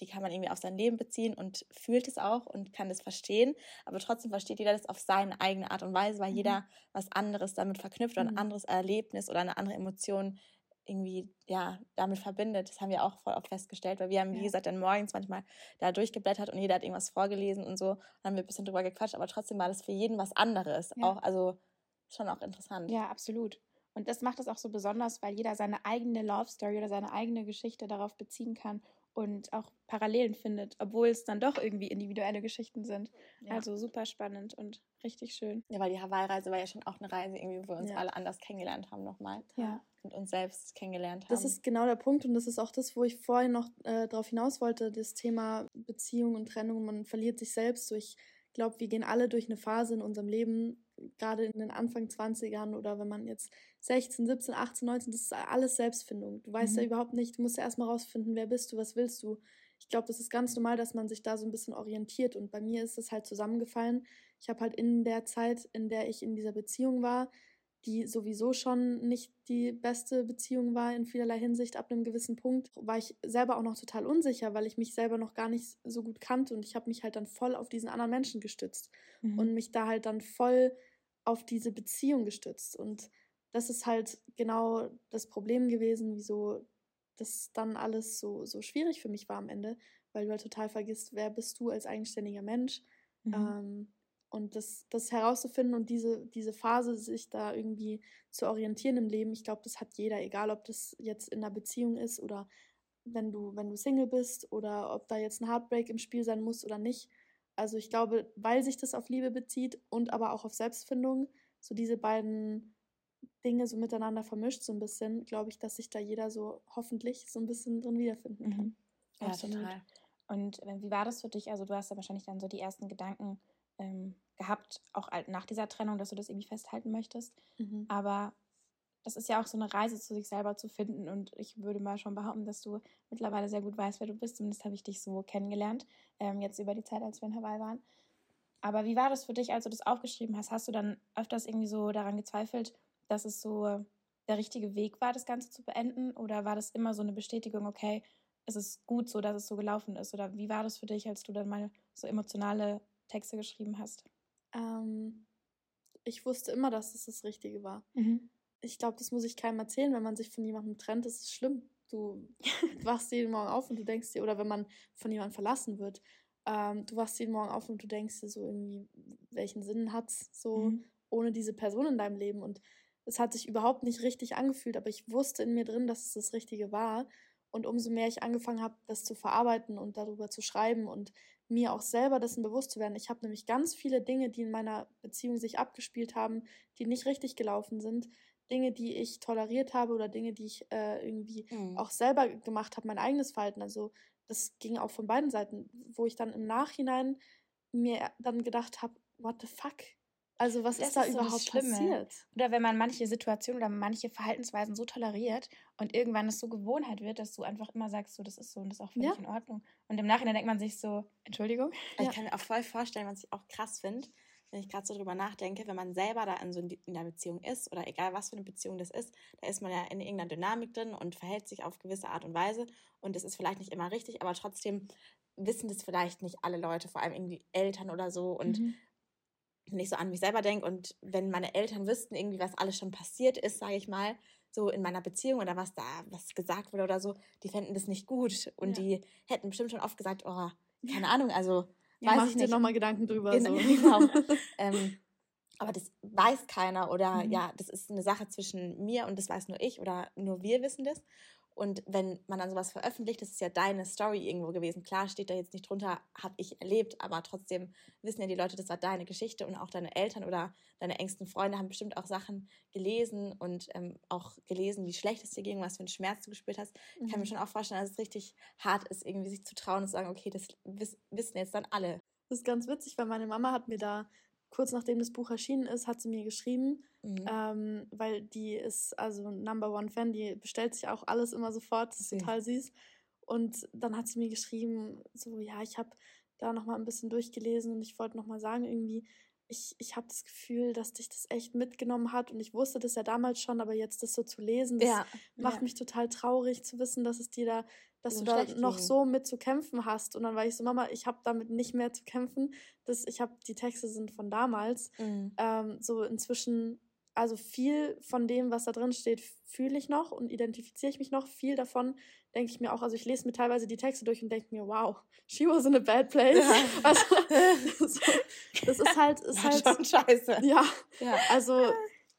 [SPEAKER 3] die kann man irgendwie auf sein Leben beziehen und fühlt es auch und kann es verstehen. Aber trotzdem versteht jeder das auf seine eigene Art und Weise, weil
[SPEAKER 4] Mhm.
[SPEAKER 3] jeder was anderes damit verknüpft oder ein
[SPEAKER 5] Mhm.
[SPEAKER 3] anderes Erlebnis oder eine andere Emotion irgendwie, ja, damit verbindet. Das haben wir auch voll oft festgestellt, weil wir haben, wie
[SPEAKER 4] Ja.
[SPEAKER 3] gesagt, dann morgens manchmal da durchgeblättert und jeder hat irgendwas vorgelesen und so. Und dann haben wir ein bisschen drüber gequatscht, aber trotzdem war das für jeden was anderes.
[SPEAKER 4] Ja.
[SPEAKER 3] Auch, also, schon auch interessant.
[SPEAKER 4] Ja, absolut. Und das macht es auch so besonders, weil jeder seine eigene Love Story oder seine eigene Geschichte darauf beziehen kann und auch Parallelen findet, obwohl es dann doch irgendwie individuelle Geschichten sind.
[SPEAKER 3] Ja.
[SPEAKER 4] Also super spannend und richtig schön.
[SPEAKER 3] Ja, weil die Hawaii-Reise war ja schon auch eine Reise, irgendwie, wo wir uns
[SPEAKER 5] Ja.
[SPEAKER 3] alle anders kennengelernt haben nochmal.
[SPEAKER 4] Ja.
[SPEAKER 3] Und uns selbst kennengelernt haben.
[SPEAKER 5] Das ist genau der Punkt und das ist auch das, wo ich vorhin noch äh, darauf hinaus wollte, das Thema Beziehung und Trennung. Man verliert sich selbst. So, ich glaube, wir gehen alle durch eine Phase in unserem Leben, gerade in den Anfang 20ern oder wenn man jetzt 16, 17, 18, 19, das ist alles Selbstfindung. Du weißt ja
[SPEAKER 4] Mhm.
[SPEAKER 5] überhaupt nicht, du musst ja erstmal rausfinden, wer bist du, was willst du. Ich glaube, das ist ganz normal, dass man sich da so ein bisschen orientiert und bei mir ist es halt zusammengefallen. Ich habe halt in der Zeit, in der ich in dieser Beziehung war, die sowieso schon nicht die beste Beziehung war in vielerlei Hinsicht ab einem gewissen Punkt, war ich selber auch noch total unsicher, weil ich mich selber noch gar nicht so gut kannte und ich habe mich halt dann voll auf diesen anderen Menschen gestützt
[SPEAKER 4] Mhm.
[SPEAKER 5] und mich da halt dann voll auf diese Beziehung gestützt und das ist halt genau das Problem gewesen, wieso das dann alles so, so schwierig für mich war am Ende, weil du halt total vergisst, wer bist du als eigenständiger Mensch
[SPEAKER 4] Mhm.
[SPEAKER 5] ähm, und das, das herauszufinden und diese, diese Phase, sich da irgendwie zu orientieren im Leben, ich glaube, das hat jeder, egal ob das jetzt in einer Beziehung ist oder wenn du, wenn du Single bist oder ob da jetzt ein Heartbreak im Spiel sein muss oder nicht. Also ich glaube, weil sich das auf Liebe bezieht und aber auch auf Selbstfindung, so diese beiden Dinge so miteinander vermischt, so ein bisschen, glaube ich, dass sich da jeder so hoffentlich so ein bisschen drin wiederfinden kann.
[SPEAKER 4] Mhm.
[SPEAKER 3] ja,
[SPEAKER 4] Absolut.
[SPEAKER 3] total.
[SPEAKER 4] Und wie war das für dich? Also du hast ja wahrscheinlich dann so die ersten Gedanken ähm, gehabt, auch nach dieser Trennung, dass du das irgendwie festhalten möchtest.
[SPEAKER 5] Mhm.
[SPEAKER 4] Aber das ist ja auch so eine Reise zu sich selber zu finden. Und ich würde mal schon behaupten, dass du mittlerweile sehr gut weißt, wer du bist. Zumindest habe ich dich so kennengelernt, ähm, jetzt über die Zeit, als wir in Hawaii waren. Aber wie war das für dich, als du das aufgeschrieben hast? Hast du dann öfters irgendwie so daran gezweifelt, dass es so der richtige Weg war, das Ganze zu beenden? Oder war das immer so eine Bestätigung, okay, es ist gut so, dass es so gelaufen ist? Oder wie war das für dich, als du dann mal so emotionale Texte geschrieben hast?
[SPEAKER 5] Ähm, ich wusste immer, dass es das Richtige war.
[SPEAKER 4] Mhm.
[SPEAKER 5] Ich glaube, das muss ich keinem erzählen. Wenn man sich von jemandem trennt, ist es schlimm. Du wachst jeden Morgen auf und du denkst dir, oder wenn man von jemandem verlassen wird, ähm, du wachst jeden Morgen auf und du denkst dir so irgendwie, welchen Sinn hat's so?
[SPEAKER 4] Mhm.
[SPEAKER 5] ohne diese Person in deinem Leben. Und es hat sich überhaupt nicht richtig angefühlt, aber ich wusste in mir drin, dass es das Richtige war. Und umso mehr ich angefangen habe, das zu verarbeiten und darüber zu schreiben und mir auch selber dessen bewusst zu werden. Ich habe nämlich ganz viele Dinge, die in meiner Beziehung sich abgespielt haben, die nicht richtig gelaufen sind. Dinge, die ich toleriert habe oder Dinge, die ich äh, irgendwie
[SPEAKER 3] Mhm.
[SPEAKER 5] auch selber gemacht habe, mein eigenes Verhalten. Also das ging auch von beiden Seiten, wo ich dann im Nachhinein mir dann gedacht habe, what the fuck? Also was
[SPEAKER 4] Das
[SPEAKER 5] ist da
[SPEAKER 4] ist so
[SPEAKER 5] überhaupt passiert?
[SPEAKER 4] Oder wenn man manche Situationen oder manche Verhaltensweisen so toleriert und irgendwann es so Gewohnheit wird, dass du einfach immer sagst, so, das ist so und das ist auch völlig
[SPEAKER 5] Ja.
[SPEAKER 4] in Ordnung. Und im Nachhinein denkt man sich so, Entschuldigung.
[SPEAKER 3] Ich
[SPEAKER 5] Ja.
[SPEAKER 3] kann mir auch voll vorstellen, was ich auch krass finde, wenn ich gerade so drüber nachdenke, wenn man selber da in so in der Beziehung ist oder egal was für eine Beziehung das ist, da ist man ja in irgendeiner Dynamik drin und verhält sich auf gewisse Art und Weise und es ist vielleicht nicht immer richtig, aber trotzdem wissen das vielleicht nicht alle Leute, vor allem irgendwie Eltern oder so und
[SPEAKER 5] Mhm.
[SPEAKER 3] wenn ich so an mich selber denke und wenn meine Eltern wüssten irgendwie, was alles schon passiert ist, sage ich mal, so in meiner Beziehung oder was da, was gesagt wurde oder so, die fänden das nicht gut und
[SPEAKER 5] Ja.
[SPEAKER 3] die hätten bestimmt schon oft gesagt, oh, keine Ahnung, also
[SPEAKER 5] Ja,
[SPEAKER 3] weiß
[SPEAKER 5] mach
[SPEAKER 3] ich
[SPEAKER 5] dir
[SPEAKER 3] nicht.
[SPEAKER 5] nochmal Gedanken drüber.
[SPEAKER 3] Genau,
[SPEAKER 5] So.
[SPEAKER 3] genau. ähm, aber das weiß keiner oder
[SPEAKER 5] Mhm.
[SPEAKER 3] ja, das ist eine Sache zwischen mir und das weiß nur ich oder nur wir wissen das. Und wenn man dann sowas veröffentlicht, das ist ja deine Story irgendwo gewesen. Klar steht da jetzt nicht drunter, habe ich erlebt, aber trotzdem wissen ja die Leute, das war deine Geschichte und auch deine Eltern oder deine engsten Freunde haben bestimmt auch Sachen gelesen und ähm, auch gelesen, wie schlecht es dir ging, was für einen Schmerz du gespürt hast. Ich kann mir
[SPEAKER 5] Mhm.
[SPEAKER 3] schon auch vorstellen, dass es richtig hart ist, irgendwie sich zu trauen und zu sagen, okay, das wiss, wissen jetzt dann alle.
[SPEAKER 5] Das ist ganz witzig, weil meine Mama hat mir da, kurz nachdem das Buch erschienen ist, hat sie mir geschrieben,
[SPEAKER 3] Mhm.
[SPEAKER 5] ähm, weil die ist also Number One Fan, die bestellt sich auch alles immer sofort, das ist total süß. Und dann hat sie mir geschrieben, so, ja, ich habe da nochmal ein bisschen durchgelesen und ich wollte nochmal sagen, irgendwie, ich, ich habe das Gefühl, dass dich das echt mitgenommen hat und ich wusste das ja damals schon, aber jetzt das so zu lesen, das
[SPEAKER 3] ja,
[SPEAKER 5] macht
[SPEAKER 4] Ja.
[SPEAKER 5] mich total traurig zu wissen, dass es dir da, dass du da noch so mit zu kämpfen hast. Und dann war ich so, Mama, ich habe damit nicht mehr zu kämpfen. Das, ich habe die Texte sind von damals.
[SPEAKER 3] Mhm.
[SPEAKER 5] Ähm, so inzwischen, also viel von dem, was da drin steht, fühle ich noch und identifiziere ich mich noch. Viel davon denke ich mir auch, also ich lese mir teilweise die Texte durch und denke mir, wow, she was in a bad place.
[SPEAKER 3] Ja.
[SPEAKER 5] Also, so, das ist halt, ist
[SPEAKER 3] War
[SPEAKER 5] halt,
[SPEAKER 3] schon scheiße.
[SPEAKER 5] ja,
[SPEAKER 3] Ja.
[SPEAKER 5] also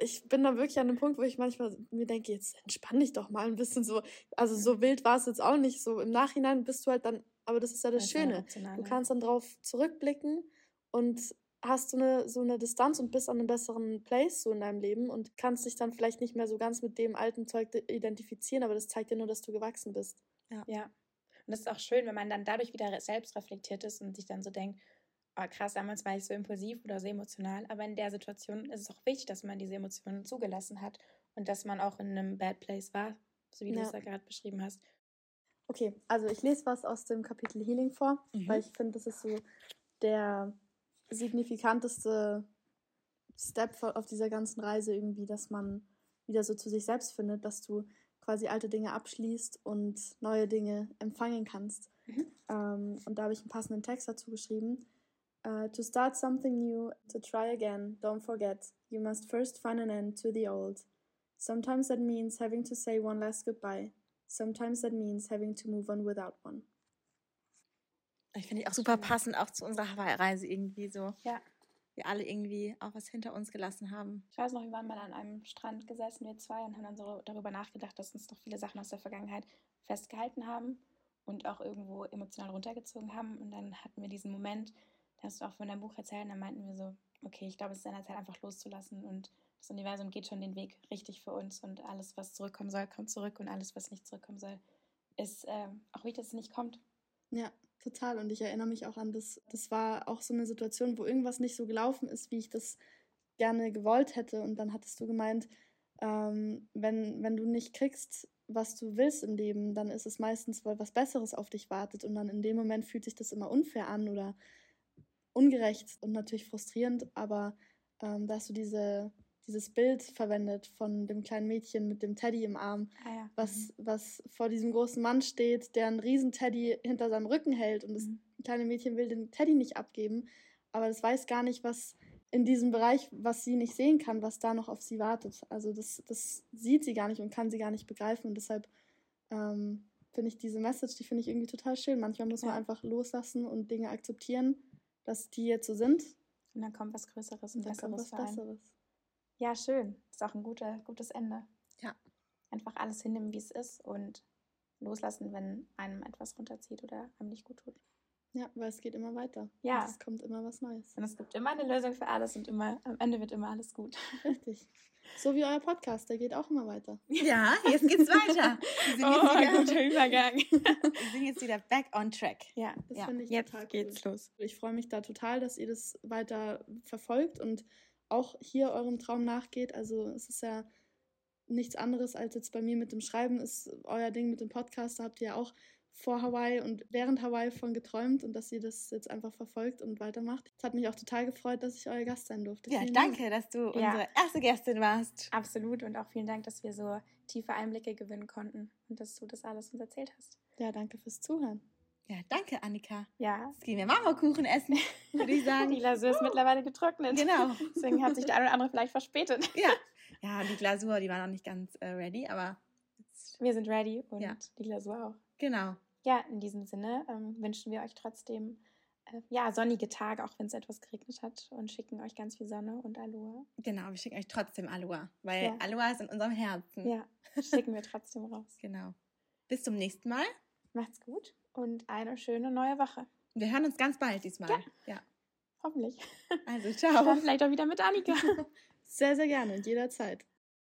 [SPEAKER 5] ich bin da wirklich an einem Punkt, wo ich manchmal mir denke, jetzt entspann dich doch mal ein bisschen so. Also so wild war es jetzt auch nicht. So im Nachhinein bist du halt dann, aber das ist ja das
[SPEAKER 4] ja
[SPEAKER 5] Schöne. Du
[SPEAKER 4] ja.
[SPEAKER 5] kannst dann drauf zurückblicken und hast so eine, so eine Distanz und bist an einem besseren Place so in deinem Leben und kannst dich dann vielleicht nicht mehr so ganz mit dem alten Zeug de- identifizieren, aber das zeigt dir nur, dass du gewachsen bist.
[SPEAKER 4] Ja. Und das ist auch schön, wenn man dann dadurch wieder selbst reflektiert ist und sich dann so denkt, oh krass, damals war ich so impulsiv oder so emotional. Aber in der Situation ist es auch wichtig, dass man diese Emotionen zugelassen hat und dass man auch in einem Bad Place war, so wie du
[SPEAKER 5] Ja.
[SPEAKER 4] es da gerade beschrieben hast.
[SPEAKER 5] Okay, also ich lese was aus dem Kapitel Healing vor,
[SPEAKER 3] Mhm.
[SPEAKER 5] weil ich finde, das ist so der signifikanteste Step auf dieser ganzen Reise irgendwie, dass man wieder so zu sich selbst findet, dass du quasi alte Dinge abschließt und neue Dinge empfangen kannst.
[SPEAKER 4] Mhm.
[SPEAKER 5] Ähm, und da habe ich einen passenden Text dazu geschrieben. Uh, to start something new, to try again, don't forget, you must first find an end to the old. Sometimes that means having to say one last goodbye. Sometimes that means having to move on without one.
[SPEAKER 3] Ich finde ich auch super passend, auch zu unserer Hawaii-Reise irgendwie so.
[SPEAKER 4] Ja.
[SPEAKER 3] Wir alle irgendwie auch was hinter uns gelassen haben.
[SPEAKER 4] Ich weiß noch, wir waren mal an einem Strand gesessen, wir zwei, und haben dann so darüber nachgedacht, dass uns doch viele Sachen aus der Vergangenheit festgehalten haben und auch irgendwo emotional runtergezogen haben. Und dann hatten wir diesen Moment, hast du auch von deinem Buch erzählt, und dann meinten wir so, okay, ich glaube, es ist an der Zeit, einfach loszulassen und das Universum geht schon den Weg richtig für uns und alles, was zurückkommen soll, kommt zurück und alles, was nicht zurückkommen soll, ist ähm, auch wichtig, dass es nicht kommt.
[SPEAKER 5] Ja, total. Und ich erinnere mich auch an das, das war auch so eine Situation, wo irgendwas nicht so gelaufen ist, wie ich das gerne gewollt hätte. Und dann hattest du gemeint, ähm, wenn, wenn du nicht kriegst, was du willst im Leben, dann ist es meistens, weil was Besseres auf dich wartet. Und dann in dem Moment fühlt sich das immer unfair an oder ungerecht und natürlich frustrierend. Aber ähm, da hast du diese, dieses Bild verwendet von dem kleinen Mädchen mit dem Teddy im Arm
[SPEAKER 4] Ah ja.
[SPEAKER 5] was, was vor diesem großen Mann steht, der einen riesen Teddy hinter seinem Rücken hält und das
[SPEAKER 4] Mhm.
[SPEAKER 5] kleine Mädchen will den Teddy nicht abgeben, aber das weiß gar nicht, was in diesem Bereich, was sie nicht sehen kann, was da noch auf sie wartet. Also das, das sieht sie gar nicht und kann sie gar nicht begreifen und deshalb ähm, finde ich diese Message, die finde ich irgendwie total schön. Manchmal muss man
[SPEAKER 4] Ja.
[SPEAKER 5] einfach loslassen und Dinge akzeptieren, dass die jetzt so sind
[SPEAKER 4] Und dann kommt was Größeres und,
[SPEAKER 5] und
[SPEAKER 4] Besseres
[SPEAKER 5] was. Besseres.
[SPEAKER 4] Ja, schön. Ist auch ein guter, gutes Ende.
[SPEAKER 3] Ja.
[SPEAKER 4] Einfach alles hinnehmen, wie es ist und loslassen, wenn einem etwas runterzieht oder einem nicht gut tut.
[SPEAKER 5] Ja, weil es geht immer weiter.
[SPEAKER 4] Ja.
[SPEAKER 5] Und es kommt immer was Neues.
[SPEAKER 4] Und es gibt immer eine Lösung für alles und immer am Ende wird immer alles gut.
[SPEAKER 5] Richtig. So wie euer Podcast, der geht auch immer weiter.
[SPEAKER 3] Ja, jetzt geht's weiter. Wir sind, jetzt wieder,
[SPEAKER 4] Oh, guter Übergang.
[SPEAKER 3] wir sind jetzt wieder back on track.
[SPEAKER 4] Ja,
[SPEAKER 5] Das
[SPEAKER 3] Ja,
[SPEAKER 5] finde ich
[SPEAKER 4] jetzt
[SPEAKER 5] total
[SPEAKER 4] geht's
[SPEAKER 5] cool.
[SPEAKER 4] los.
[SPEAKER 5] Ich freue mich da total, dass ihr das weiter verfolgt und auch hier eurem Traum nachgeht. Also es ist ja nichts anderes als jetzt bei mir mit dem Schreiben ist euer Ding mit dem Podcast. Da habt ihr ja auch vor Hawaii und während Hawaii von geträumt und dass ihr das jetzt einfach verfolgt und weitermacht. Es hat mich auch total gefreut, dass ich euer Gast sein durfte.
[SPEAKER 3] Ja,
[SPEAKER 5] Vielen Dank.
[SPEAKER 3] danke, dass du
[SPEAKER 4] Ja.
[SPEAKER 3] unsere erste Gästin warst.
[SPEAKER 4] Absolut und auch vielen Dank, dass wir so tiefe Einblicke gewinnen konnten und dass du das alles uns erzählt hast.
[SPEAKER 5] Ja, danke fürs Zuhören.
[SPEAKER 3] Ja, danke, Annika.
[SPEAKER 4] Ja,
[SPEAKER 3] Jetzt gehen wir Marmorkuchen essen, würde ich
[SPEAKER 4] die
[SPEAKER 3] sagen.
[SPEAKER 4] Lasur ist mittlerweile getrocknet.
[SPEAKER 3] Genau.
[SPEAKER 4] Deswegen hat sich der eine oder andere vielleicht verspätet.
[SPEAKER 3] Ja. ja, die Glasur, die war noch nicht ganz äh, ready, aber jetzt,
[SPEAKER 4] Wir sind ready und
[SPEAKER 3] Ja.
[SPEAKER 4] die Glasur auch.
[SPEAKER 3] Genau.
[SPEAKER 4] Ja, in diesem Sinne ähm, wünschen wir euch trotzdem äh, ja, sonnige Tage, auch wenn es etwas geregnet hat und schicken euch ganz viel Sonne und Aloha.
[SPEAKER 3] Genau, wir schicken euch trotzdem Aloha, weil
[SPEAKER 4] Ja.
[SPEAKER 3] Aloha ist in unserem Herzen.
[SPEAKER 4] Ja, schicken wir trotzdem raus.
[SPEAKER 3] Genau. Bis zum nächsten Mal.
[SPEAKER 4] Macht's gut und eine schöne neue Woche.
[SPEAKER 3] Wir hören uns ganz bald diesmal.
[SPEAKER 4] Ja.
[SPEAKER 3] ja.
[SPEAKER 4] Hoffentlich.
[SPEAKER 3] Also, ciao.
[SPEAKER 4] Dann vielleicht auch wieder mit Annika.
[SPEAKER 5] Sehr, sehr gerne, jederzeit.